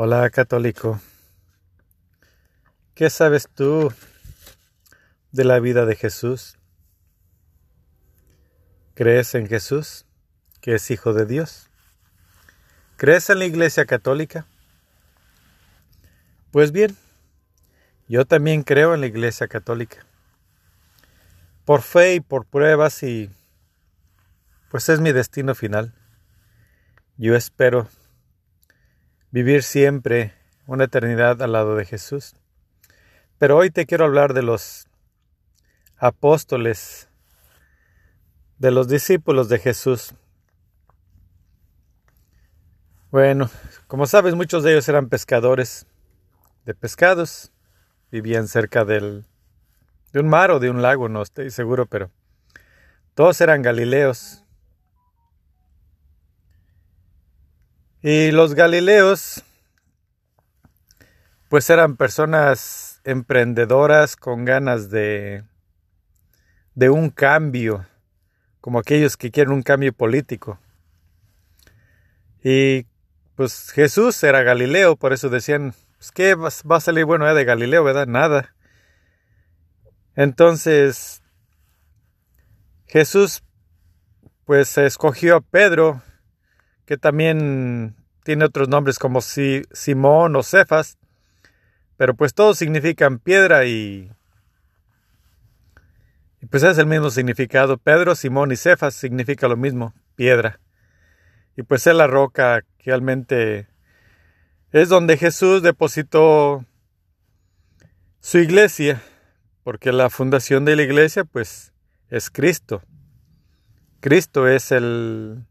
Hola católico. ¿Qué sabes tú de la vida de Jesús? ¿Crees en Jesús, que es Hijo de Dios? ¿Crees en la Iglesia Católica? Pues bien, yo también creo en la Iglesia Católica. Por fe y por pruebas y pues es mi destino final. Yo espero vivir siempre una eternidad al lado de Jesús. Pero hoy te quiero hablar de los apóstoles, de los discípulos de Jesús. Bueno, como sabes, muchos de ellos eran pescadores de pescados, vivían cerca del, de un mar o de un lago, no estoy seguro, pero todos eran galileos. Y los Galileos, pues eran personas emprendedoras con ganas de, de un cambio, como aquellos que quieren un cambio político. Y pues Jesús era Galileo, por eso decían, pues ¿qué va a salir bueno de Galileo, verdad? Nada. Entonces, Jesús pues escogió a Pedro que también tiene otros nombres como Simón o Cefas, pero pues todos significan piedra y, y pues es el mismo significado. Pedro, Simón y Cefas significa lo mismo, piedra. Y pues es la roca que realmente es donde Jesús depositó su iglesia, porque la fundación de la iglesia pues es Cristo. Cristo es el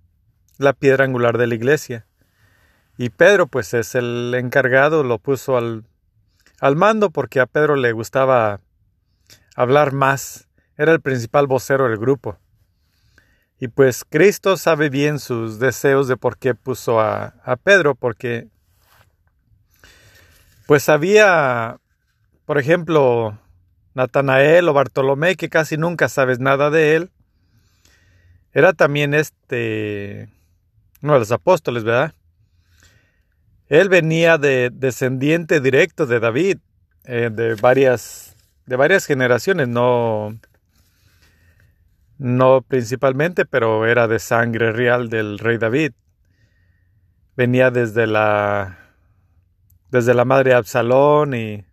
la piedra angular de la iglesia. Y Pedro pues es el encargado, lo puso al, al mando porque a Pedro le gustaba hablar más, era el principal vocero del grupo. Y pues Cristo sabe bien sus deseos de por qué puso a, Pedro, porque pues había, por ejemplo, Natanael o Bartolomé, que casi nunca sabes nada de él. Era también este uno de los apóstoles, ¿verdad? Él venía de descendiente directo de David, eh, de varias de varias generaciones, no no principalmente, pero era de sangre real del rey David. Venía desde la desde la madre Absalón y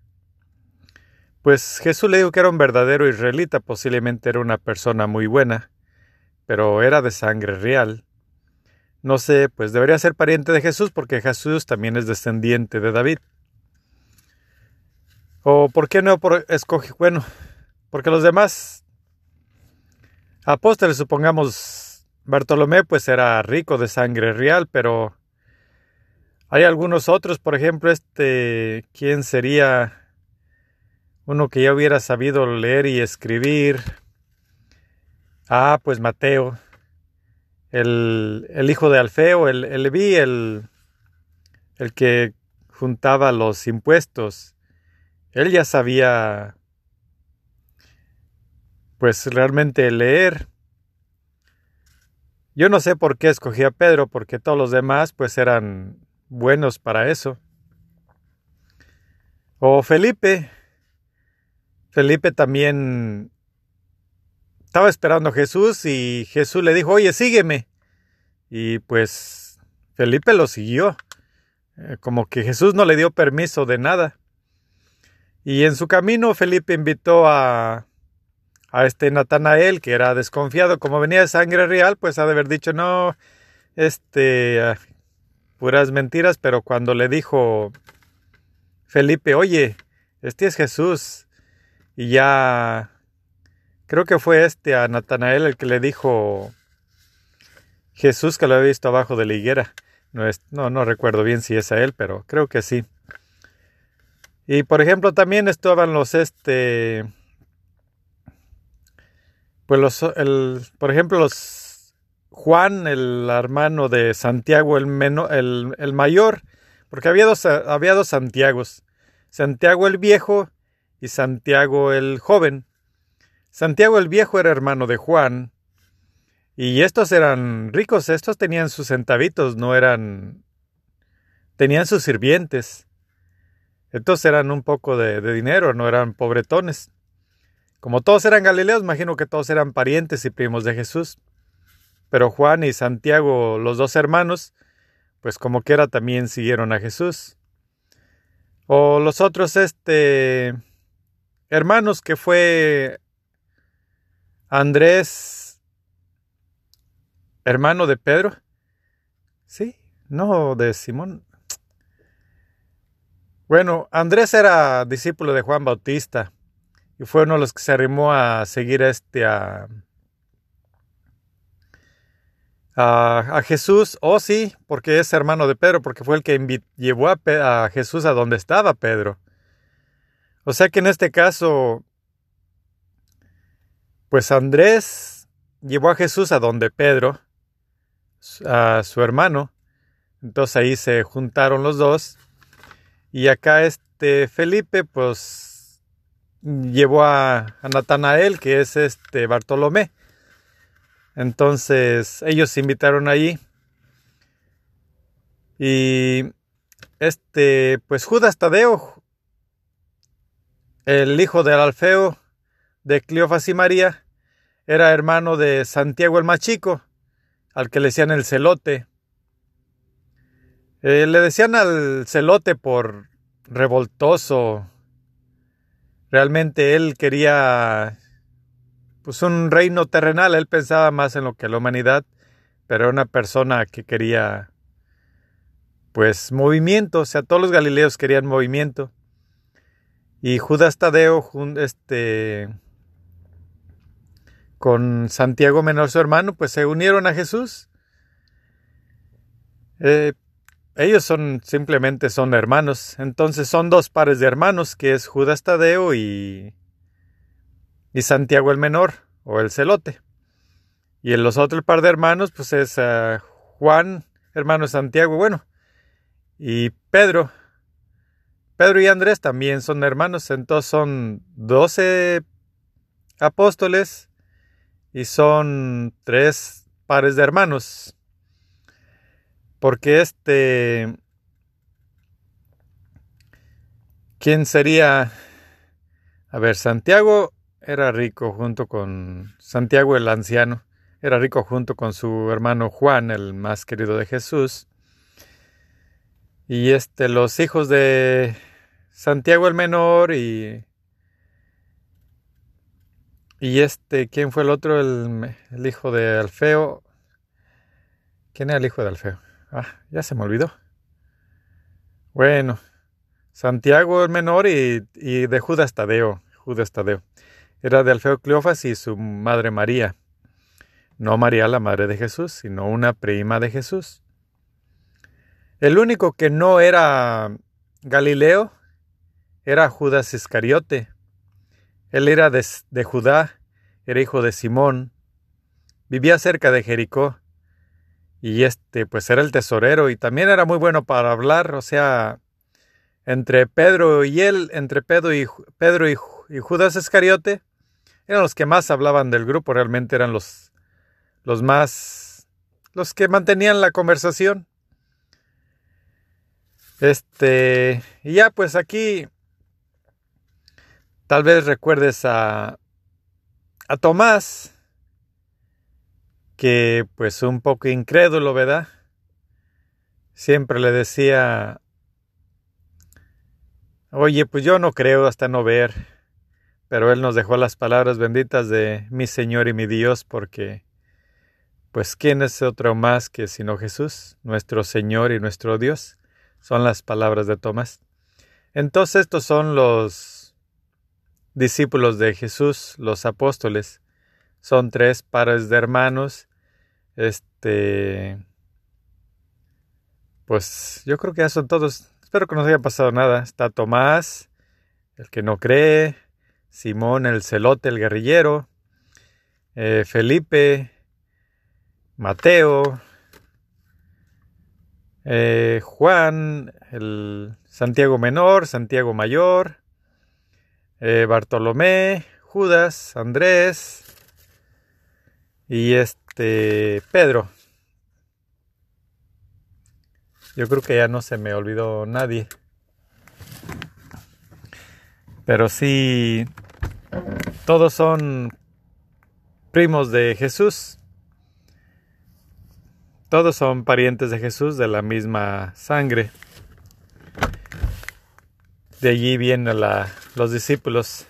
pues Jesús le dijo que era un verdadero israelita, posiblemente era una persona muy buena, pero era de sangre real no sé, pues debería ser pariente de Jesús porque Jesús también es descendiente de David. ¿O por qué no escoge? Bueno, porque los demás apóstoles, supongamos, Bartolomé pues era rico de sangre real, pero hay algunos otros, por ejemplo, este, ¿quién sería uno que ya hubiera sabido leer y escribir? Ah, pues Mateo el, hijo de Alfeo, el, el el, el que juntaba los impuestos, él ya sabía pues realmente leer. Yo no sé por qué escogí a Pedro, porque todos los demás pues eran buenos para eso. O Felipe. Felipe también estaba esperando a Jesús y Jesús le dijo, oye, sígueme. Y pues Felipe lo siguió, eh, como que Jesús no le dio permiso de nada. Y en su camino Felipe invitó a, a este Natanael, que era desconfiado, como venía de sangre real, pues ha de haber dicho, no, este, ah, puras mentiras, pero cuando le dijo Felipe, oye, este es Jesús, y ya Creo que fue este a Natanael el que le dijo Jesús que lo había visto abajo de la higuera. No, es, no, no recuerdo bien si es a él, pero creo que sí. Y por ejemplo, también estaban los este. Pues los. El, por ejemplo, los. Juan, el hermano de Santiago, el, el, el mayor. Porque había dos, había dos Santiagos. Santiago el viejo y Santiago el joven. Santiago el Viejo era hermano de Juan, y estos eran ricos, estos tenían sus centavitos, no eran tenían sus sirvientes. Entonces eran un poco de, de dinero, no eran pobretones. Como todos eran galileos, imagino que todos eran parientes y primos de Jesús. Pero Juan y Santiago, los dos hermanos, pues como quiera también siguieron a Jesús. O los otros, este, hermanos que fue Andrés, hermano de Pedro. Sí, no de Simón. Bueno, Andrés era discípulo de Juan Bautista y fue uno de los que se arrimó a seguir a este a, a, Jesús, oh sí, porque es hermano de Pedro, porque fue el que llevó a, a Jesús a donde estaba Pedro. O sea que en este caso, pues Andrés llevó a Jesús a donde Pedro, a su hermano. Entonces ahí se juntaron los dos. Y acá este Felipe, pues llevó a, a Natanael, que es este Bartolomé. Entonces ellos se invitaron allí. Y este, pues Judas Tadeo, el hijo del Alfeo de Cleofas y María, era hermano de Santiago el más chico, al que le decían el celote. Eh, le decían al celote por revoltoso. Realmente él quería pues un reino terrenal. Él pensaba más en lo que la humanidad, pero era una persona que quería pues movimiento, o sea, todos los galileos querían movimiento. Y Judas Tadeo, este, con Santiago menor su hermano, pues se unieron a Jesús. Eh, ellos son simplemente son hermanos. Entonces son dos pares de hermanos, que es Judas Tadeo y y Santiago el menor o el celote. Y el los otros par de hermanos, pues es eh, Juan, hermano Santiago, bueno, y Pedro. Pedro y Andrés también son hermanos, entonces son doce apóstoles y son tres pares de hermanos. Porque este... ¿Quién sería? A ver, Santiago era rico junto con Santiago el anciano, era rico junto con su hermano Juan, el más querido de Jesús. Y este, los hijos de Santiago el menor y y este, ¿quién fue el otro? El, hijo de Alfeo. ¿Quién era el hijo de Alfeo? Ah, ya se me olvidó. Bueno, Santiago el menor y, y de Judas Tadeo. Judas Tadeo era de Alfeo Cleofas y su madre María. No María la madre de Jesús, sino una prima de Jesús. El único que no era Galileo era Judas Iscariote. Él era de, Judá, era hijo de Simón, vivía cerca de Jericó y este pues era el tesorero y también era muy bueno para hablar, o sea, entre Pedro y él, entre Pedro y, Pedro y Judas Iscariote, eran los que más hablaban del grupo, realmente eran los, los más, los que mantenían la conversación. Este, y ya pues aquí tal vez recuerdes a, a Tomás, que pues un poco incrédulo, ¿verdad? Siempre le decía, oye, pues yo no creo hasta no ver pero Él nos dejó las palabras benditas de mi Señor y mi Dios, porque, pues, ¿quién es otro más que sino Jesús, nuestro Señor y nuestro Dios? Son las palabras de Tomás. Entonces estos son los discípulos de Jesús, los apóstoles. Son tres pares de hermanos. Este. Pues yo creo que ya son todos. Espero que no haya pasado nada. Está Tomás, el que no cree, Simón el celote, el guerrillero, eh, Felipe, Mateo, eh, Juan, el Santiago Menor, Santiago Mayor, eh, Bartolomé, Judas, Andrés y este Pedro. Yo creo que ya no se me olvidó nadie. Pero sí, todos son primos de Jesús. Todos son parientes de Jesús de la misma sangre. De allí vienen los discípulos.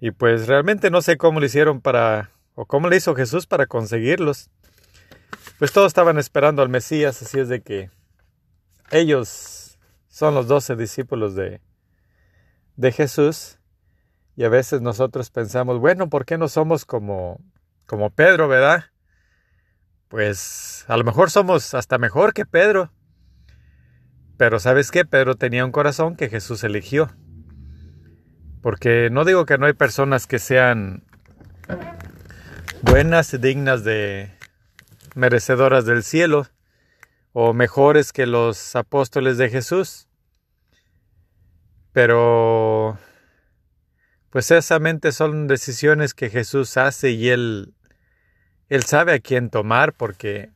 Y pues realmente no sé cómo lo hicieron para, o cómo le hizo Jesús para conseguirlos. Pues todos estaban esperando al Mesías, así es de que ellos son los doce discípulos de, de Jesús. Y a veces nosotros pensamos, bueno, ¿por qué no somos como, como Pedro, verdad? Pues a lo mejor somos hasta mejor que Pedro. Pero ¿sabes qué? Pedro tenía un corazón que Jesús eligió. Porque no digo que no hay personas que sean buenas y dignas de merecedoras del cielo o mejores que los apóstoles de Jesús. Pero pues esamente son decisiones que Jesús hace y él él sabe a quién tomar porque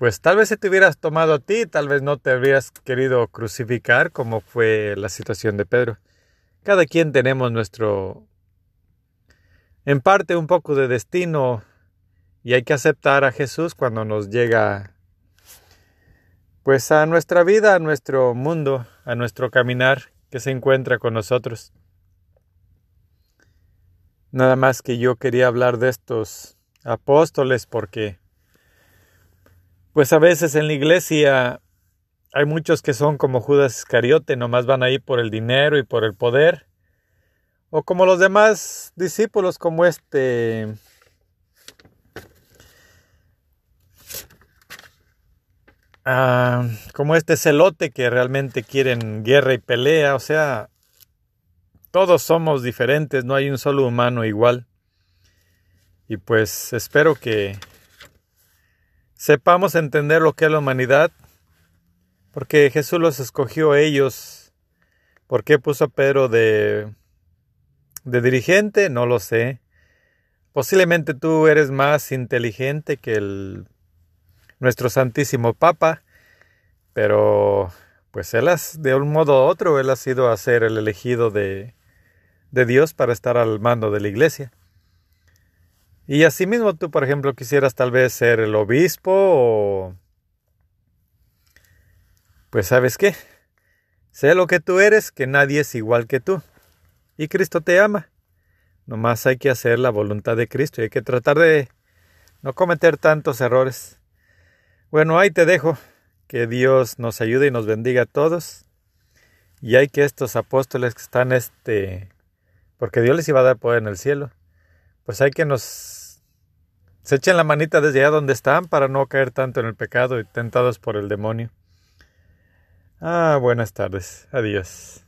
pues tal vez si te hubieras tomado a ti, tal vez no te habrías querido crucificar como fue la situación de Pedro. Cada quien tenemos nuestro, en parte un poco de destino y hay que aceptar a Jesús cuando nos llega pues a nuestra vida, a nuestro mundo, a nuestro caminar que se encuentra con nosotros. Nada más que yo quería hablar de estos apóstoles porque pues a veces en la iglesia hay muchos que son como Judas Iscariote, nomás van ahí por el dinero y por el poder. O como los demás discípulos, como este... Ah, como este celote que realmente quieren guerra y pelea. O sea, todos somos diferentes, no hay un solo humano igual. Y pues espero que sepamos entender lo que es la humanidad, porque Jesús los escogió a ellos. ¿Por qué puso a Pedro de, de dirigente? No lo sé. Posiblemente tú eres más inteligente que el, nuestro Santísimo Papa, pero pues él has, de un modo u otro, él ha sido a ser el elegido de, de Dios para estar al mando de la iglesia. Y asimismo tú, por ejemplo, quisieras tal vez ser el obispo o... Pues sabes qué, sé lo que tú eres, que nadie es igual que tú. Y Cristo te ama. Nomás hay que hacer la voluntad de Cristo y hay que tratar de no cometer tantos errores. Bueno, ahí te dejo. Que Dios nos ayude y nos bendiga a todos. Y hay que estos apóstoles que están este... Porque Dios les iba a dar poder en el cielo. Pues hay que nos se echen la manita desde allá donde están para no caer tanto en el pecado y tentados por el demonio. Ah, buenas tardes. Adiós.